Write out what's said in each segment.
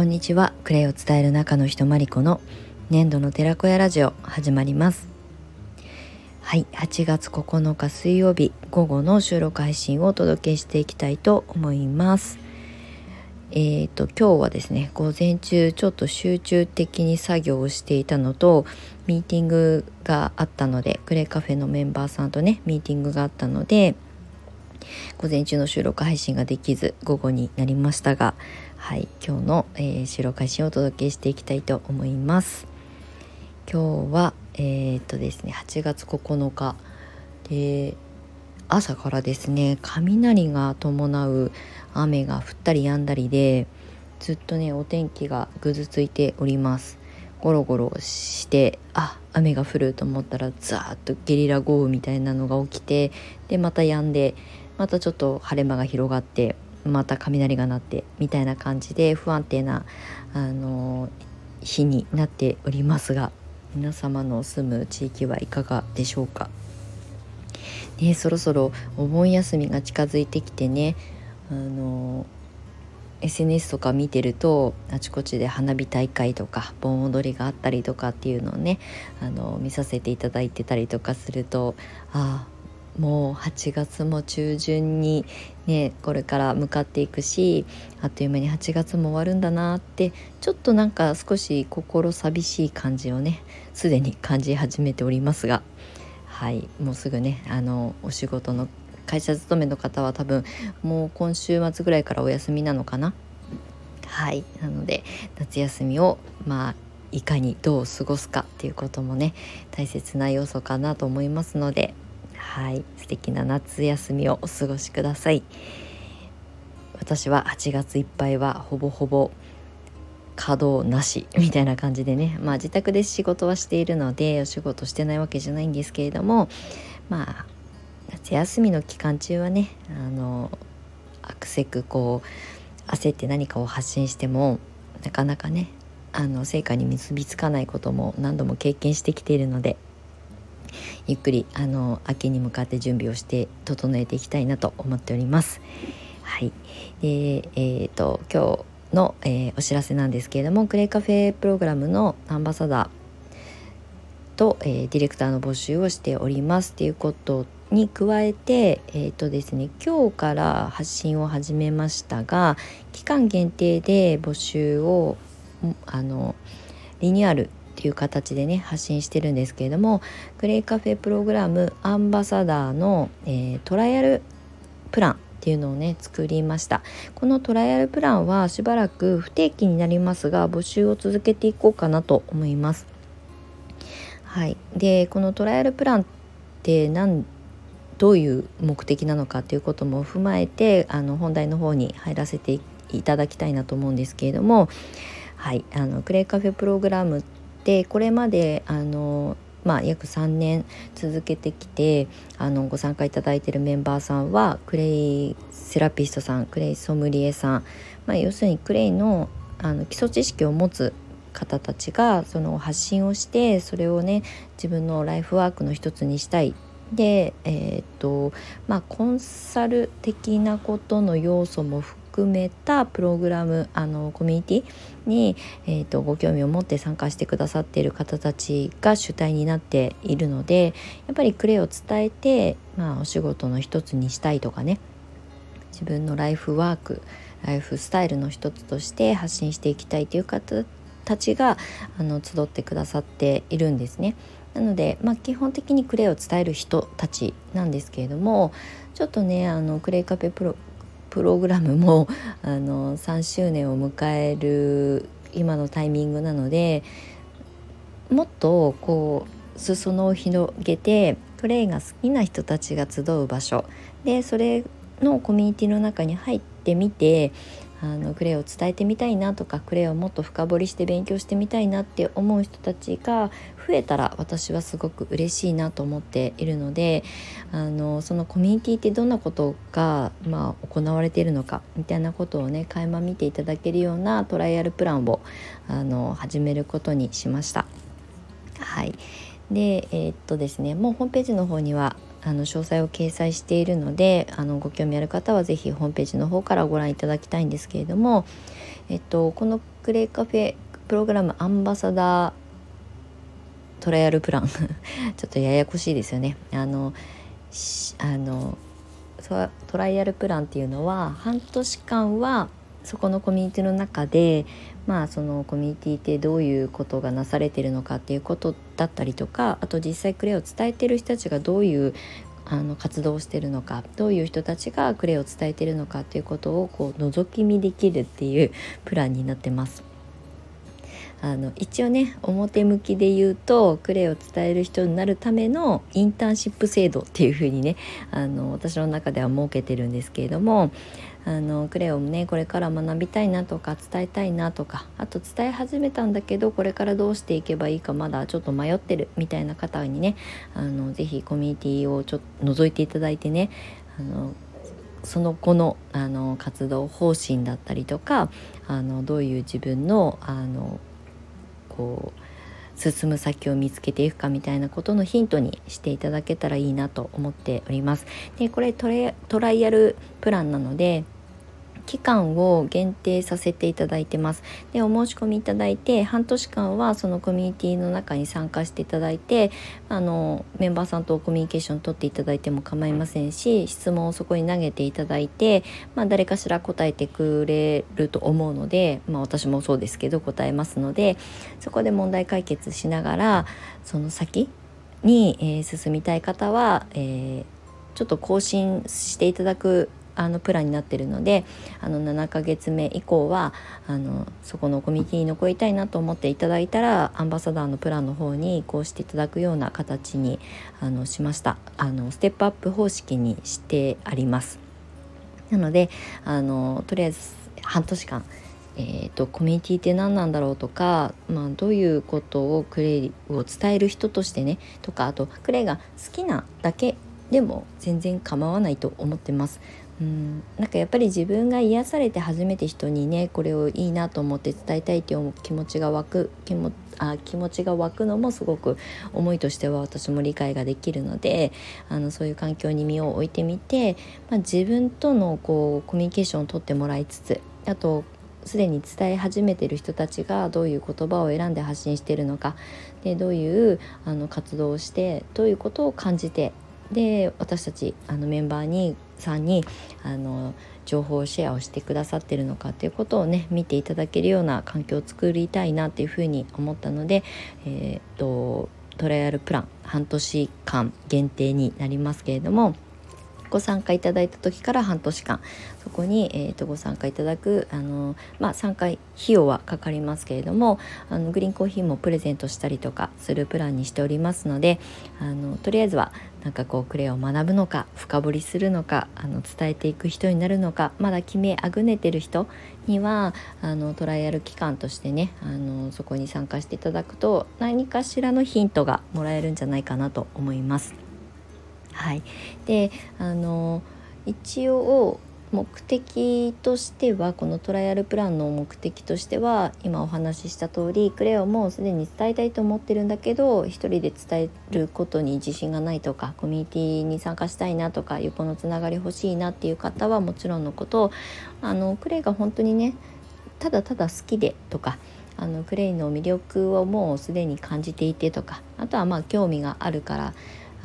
こんにちは。クレイを伝える中の人まりこの粘土の寺子屋ラジオ始まります。はい8月9日水曜日午後の収録配信をお届けしていきたいと思います。えーと今日はですね午前中ちょっと集中的に作業をしていたのとミーティングがあったのでクレイカフェのメンバーさんとねミーティングがあったので午前中の収録配信ができず午後になりましたがはい今日の、えー、収録配信をお届けしていきたいと思います。今日はえー、っとですね8月9日で朝からですね雷が伴う雨が降ったり止んだりでずっとねお天気がぐずついております。ゴロゴロしてあ雨が降ると思ったらザーッとゲリラ豪雨みたいなのが起きてでまた止んでまたちょっと晴れ間が広がってまた雷が鳴ってみたいな感じで不安定なあの日になっておりますが皆様の住む地域はいかがでしょうか？ね、そろそろお盆休みが近づいてきてねあの SNS とか見てるとあちこちで花火大会とか盆踊りがあったりとかっていうのをねあの見させていただいてたりとかするとああもう8月も中旬にねこれから向かっていくしあっという間に8月も終わるんだなってちょっとなんか少し心寂しい感じをねすでに感じ始めておりますがはいもうすぐねあのお仕事の会社勤めの方は多分もう今週末ぐらいからお休みなのかな。はいなので夏休みをまあいかにどう過ごすかっていうこともね大切な要素かなと思いますのではい素敵な夏休みをお過ごしください。私は8月いっぱいはほぼほぼ稼働なしみたいな感じでねまあ自宅で仕事はしているのでお仕事してないわけじゃないんですけれどもまあ夏休みの期間中はねあのアクセクこう焦って何かを発信してもなかなかねあの成果に結びつかないことも何度も経験してきているのでゆっくりあの秋に向かって準備をして整えていきたいなと思っております。はい、でえーと、今日の、えー、お知らせなんですけれどもクレイカフェプログラムのアンバサダーと、えー、ディレクターの募集をしておりますっていうことに加えて、えーとですね、今日から発信を始めましたが期間限定で募集をあのリニューアルっていう形でね発信してるんですけれどもクレイカフェプログラムアンバサダーの、えー、トライアルプランっていうのをね作りました。このトライアルプランはしばらく不定期になりますが募集を続けていこうかなと思います。はい。でこのトライアルプランって何どういう目的なのかということも踏まえてあの本題の方に入らせていただきたいなと思うんですけれどもはい。あのクレイカフェプログラムでこれまであのまあ、約3年続けてきてあのご参加いただいているメンバーさんはクレイセラピストさんクレイソムリエさん、まあ、要するにクレイのあの基礎知識を持つ方たちがその発信をしてそれをね自分のライフワークの一つにしたい。でえー、っとまあコンサル的なことの要素も含含めたプログラムあのコミュニティに、えーと、ご興味を持って参加してくださっている方たちが主体になっているのでやっぱりクレイを伝えて、まあ、お仕事の一つにしたいとかね自分のライフワークライフスタイルの一つとして発信していきたいという方たちがあの集ってくださっているんですね。なので、まあ、基本的にクレイを伝える人たちなんですけれどもちょっとねあのクレイカフェプロプログラムもあの3周年を迎える今のタイミングなのでもっとこう裾野を広げてプレイが好きな人たちが集う場所。でそれのコミュニティの中に入ってみてあのクレイを伝えてみたいなとかクレイをもっと深掘りして勉強してみたいなって思う人たちが増えたら私はすごく嬉しいなと思っているのであのそのコミュニティってどんなことが、まあ、行われているのかみたいなことをね垣間見ていただけるようなトライアルプランをあの始めることにしました。はいでえー、っとですねもうホームページの方にはあの詳細を掲載しているのであのご興味ある方は是非ホームページの方からご覧いただきたいんですけれども、えっと、このクレイカフェプログラムアンバサダートライアルプラン ちょっとややこしいですよね。あのあのトライアルプランっていうのは半年間はそこのコミュニティの中でまあそのコミュニティってどういうことがなされてるのかっていうことだったりとかあと実際クレイを伝えてる人たちがどういうあの活動をしてるのかどういう人たちがクレイを伝えてるのかっていうことをこう覗き見できるっていう プランになってます。あの一応ね表向きで言うとクレイを伝える人になるためのインターンシップ制度っていう風にねあの私の中では設けてるんですけれどもあのクレイをねこれから学びたいなとか伝えたいなとかあと伝え始めたんだけどこれからどうしていけばいいかまだちょっと迷ってるみたいな方にねあのぜひコミュニティをちょっと覗いていただいてねあのその子のあの活動方針だったりとかあのどういう自分のあのこう進む先を見つけていくかみたいなことのヒントにしていただけたらいいなと思っております。でこれトライアルプランなので期間を限定させていただいてます。でお申し込みいただいて半年間はそのコミュニティの中に参加していただいてあのメンバーさんとコミュニケーション取っていただいても構いませんし質問をそこに投げていただいて、まあ、誰かしら答えてくれると思うので、まあ、私もそうですけど答えますのでそこで問題解決しながらその先に、えー、進みたい方は、えー、ちょっと更新していただくあのプランになってるのであの7ヶ月目以降はあのそこのコミュニティに残りたいなと思っていただいたらアンバサダーのプランの方に移行していただくような形にあのしましたあのステップアップ方式にしてありますなのであのとりあえず半年間えーと、コミュニティって何なんだろうとか、まあ、どういうことをクレイを伝える人としてねとかあとクレイが好きなだけでも全然構わないと思ってます。うん。なんかやっぱり自分が癒されて初めて人にねこれをいいなと思って伝えたいっていう気持ちが湧く気もあ気持ちが湧くのもすごく思いとしては私も理解ができるのであのそういう環境に身を置いてみて、まあ、自分とのこうコミュニケーションをとってもらいつつあとすでに伝え始めてる人たちがどういう言葉を選んで発信してるのかでどういうあの活動をしてどういうことを感じてで私たちあのメンバーにさんにあの情報シェアをしてくださってるのかっていうことをね見ていただけるような環境を作りたいなっていうふうに思ったので、えーと、トライアルプラン半年間限定になりますけれどもご参加いただいた時から半年間そこに、えーと、ご参加いただくあの、まあ、参加費用はかかりますけれどもあのグリーンコーヒーもプレゼントしたりとかするプランにしておりますのであのとりあえずはなんかこうクレアを学ぶのか深掘りするのかあの伝えていく人になるのかまだ決めあぐねてる人にはあのトライアル期間としてねあのそこに参加していただくと何かしらのヒントがもらえるんじゃないかなと思います。はい、であの一応目的としてはこのトライアルプランの目的としては今お話しした通りクレオもすでに伝えたいと思ってるんだけど一人で伝えることに自信がないとかコミュニティに参加したいなとか横のつながり欲しいなっていう方はもちろんのことあのクレイが本当にねただただ好きでとかあのクレイの魅力をもうすでに感じていてとかあとはまあ興味があるから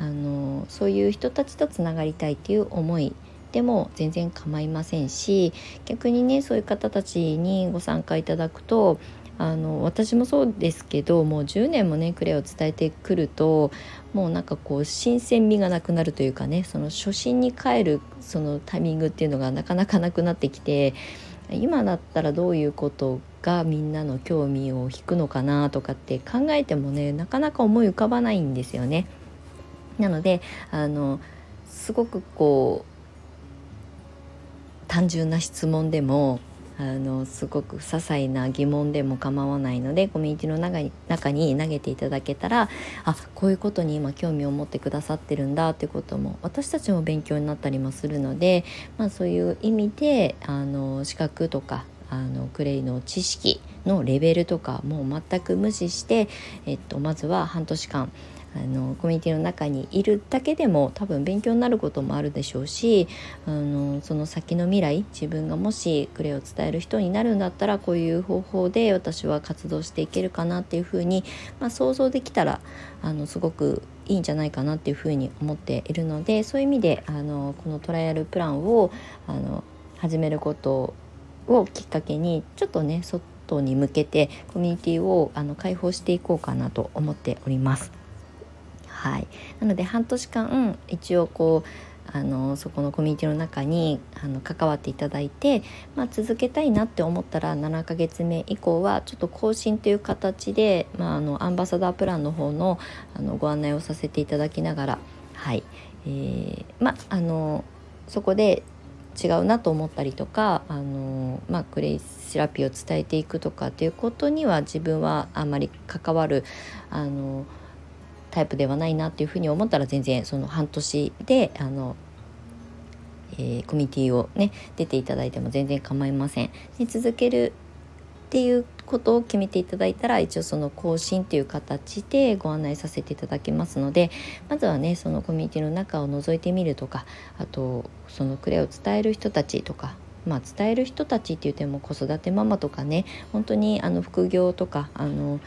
あのそういう人たちとつながりたいっていう思いでも全然構いませんし逆にねそういう方たちにご参加いただくとあの私もそうですけどもう10年もねクレアを伝えてくるともうなんかこう新鮮味がなくなるというかねその初心に帰るそのタイミングっていうのがなかなかなくなってきて今だったらどういうことがみんなの興味を引くのかなとかって考えてもねなかなか思い浮かばないんですよね。なのであのすごくこう単純な質問でもあのすごく些細な疑問でも構わないのでコミュニティの中に中に投げていただけたらあこういうことに今興味を持ってくださってるんだってことも私たちも勉強になったりもするので、まあ、そういう意味であの資格とかあのクレイの知識のレベルとかもう全く無視して、えっと、まずは半年間あのコミュニティの中にいるだけでも多分勉強になることもあるでしょうしあのその先の未来自分がもしクレイを伝える人になるんだったらこういう方法で私は活動していけるかなっていうふうに、まあ、想像できたらあのすごくいいんじゃないかなっていうふうに思っているのでそういう意味であのこのトライアルプランをあの始めることをきっかけにちょっとね外に向けてコミュニティをあの開放していこうかなと思っております。はい、なので半年間一応こうあのそこのコミュニティの中にあの関わっていただいて、まあ、続けたいなって思ったら7ヶ月目以降はちょっと更新という形で、まあ、あのアンバサダープランの方のあのご案内をさせていただきながら、はい。えー、まあのそこで違うなと思ったりとかあの、まあ、クレイセラピーを伝えていくとかっていうことには自分はあんまり関わるあのタイプではないなっていうふうに思ったら全然その半年であの、えー、コミュニティをね出ていただいても全然構いません。で続けるっていうことを決めていただいたら一応その更新という形でご案内させていただきますのでまずはねそのコミュニティの中を覗いてみるとかあとそのクレを伝える人たちとかまあ、伝える人たちって言っても子育てママとかね本当にあの副業とかあの、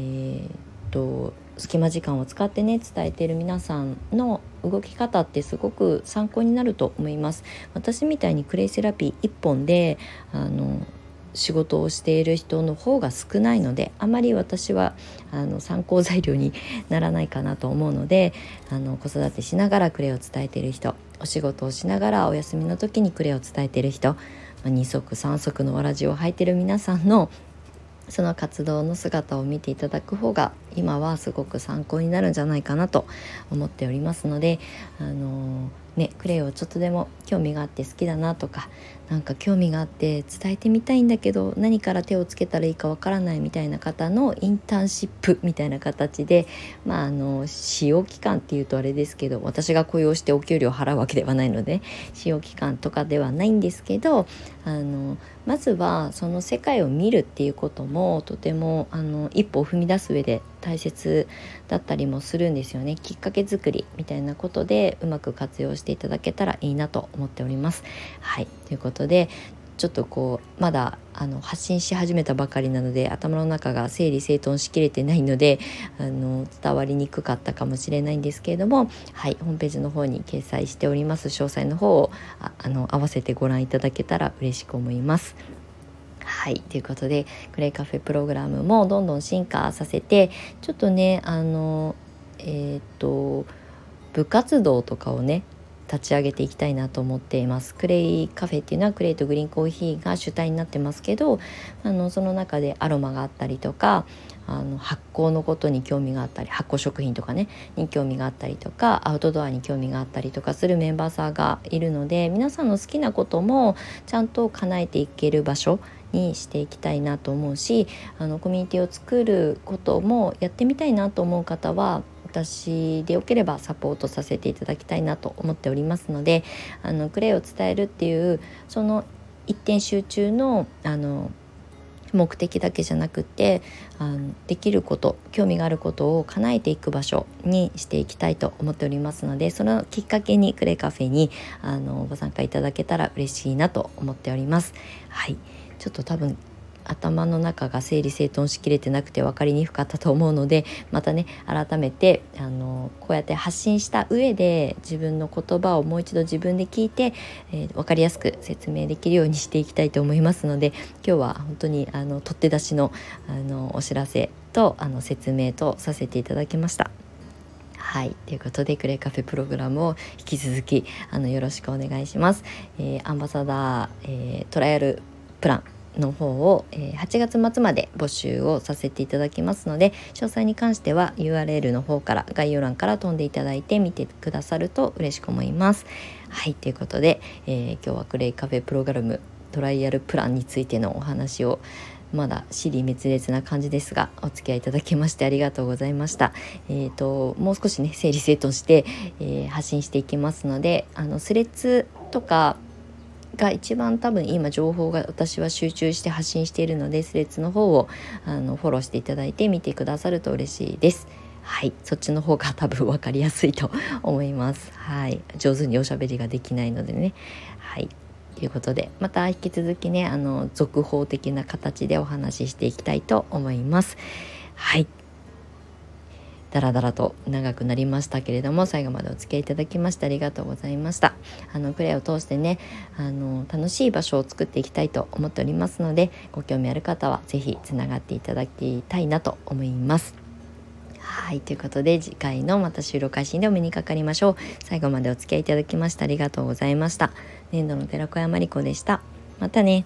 えー、と隙間時間を使ってね伝えている皆さんの動き方ってすごく参考になると思います。私みたいにクレイセラピー1本であの仕事をしている人の方が少ないのであまり私はあの参考材料にならないかなと思うのであの子育てしながらクレイを伝えている人お仕事をしながらお休みの時にクレイを伝えている人、ま、2足3足のわらじを履いている皆さんのその活動の姿を見ていただく方が今はすごく参考になるんじゃないかなと思っておりますのであのねクレイをちょっとでも興味があって好きだなとかなんか興味があって伝えてみたいんだけど何から手をつけたらいいかわからないみたいな方のインターンシップみたいな形でまああの使用期間っていうとあれですけど私が雇用してお給料を払うわけではないので使用期間とかではないんですけどあのまずはその世界を見るっていうこともとてもあの一歩を踏み出す上で大切だったりもするんですよねきっかけ作りみたいなことでうまく活用していただけたらいいなと思っております。はいということでちょっとこうまだあの発信し始めたばかりなので頭の中が整理整頓しきれてないのであの伝わりにくかったかもしれないんですけれどもはいホームページの方に掲載しております詳細の方をああの合わせてご覧いただけたら嬉しく思います。はいということでクレイカフェプログラムもどんどん進化させてちょっとねあのえっ、と部活動とかをね立ち上げていきたいなと思っています。クレイカフェっていうのはクレイとグリーンコーヒーが主体になってますけどあのその中でアロマがあったりとかあの発酵のことに興味があったり発酵食品とかねに興味があったりとかアウトドアに興味があったりとかするメンバーさんがいるので皆さんの好きなこともちゃんと叶えていける場所にしていきたいなと思うしあのコミュニティを作ることもやってみたいなと思う方は私でよければサポートさせていただきたいなと思っておりますのであのクレイを伝えるっていうその一点集中のあの目的だけじゃなくてあのできること興味があることを叶えていく場所にしていきたいと思っておりますのでそのきっかけにクレイカフェにあのご参加いただけたら嬉しいなと思っております。はいちょっと多分頭の中が整理整頓しきれてなくて分かりにくかったと思うのでまたね改めてあのこうやって発信した上で自分の言葉をもう一度自分で聞いて、えー、分かりやすく説明できるようにしていきたいと思いますので今日は本当にあの取って出しのあのお知らせとあの説明とさせていただきました。はい。ということで、クレイカフェプログラムを引き続き、あの、よろしくお願いします。えー、アンバサダー、えー、トライアルプランの方を、え8月末まで募集をさせていただきますので詳細に関しては URL の方から概要欄から飛んでいただいて見てくださると嬉しく思います。はいということで、えー、今日はクレイカフェプログラムトライアルプランについてのお話をまだ尻滅裂な感じですがお付き合いいただきましてありがとうございました。えーと、もう少しね整理整頓して、えー、発信していきますのであのスレッズとかが一番多分今情報が私は集中して発信しているのでスレッズの方をあのフォローしていただいて見てくださると嬉しいです。はい。そっちの方が多分分かりやすいと思います。はい。上手におしゃべりができないのでね。はい。ということでまた引き続きねあの続報的な形でお話ししていきたいと思います。はい。だらだらと長くなりましたけれども最後までお付き合いいただきましてありがとうございました。あのクレアを通してねあの楽しい場所を作っていきたいと思っておりますのでご興味ある方は是非つながっていただきたいなと思います。はいということで次回のまた収録配信でお目にかかりましょう。最後までお付き合いいただきましてありがとうございました。粘土の寺子山理子でした。またね。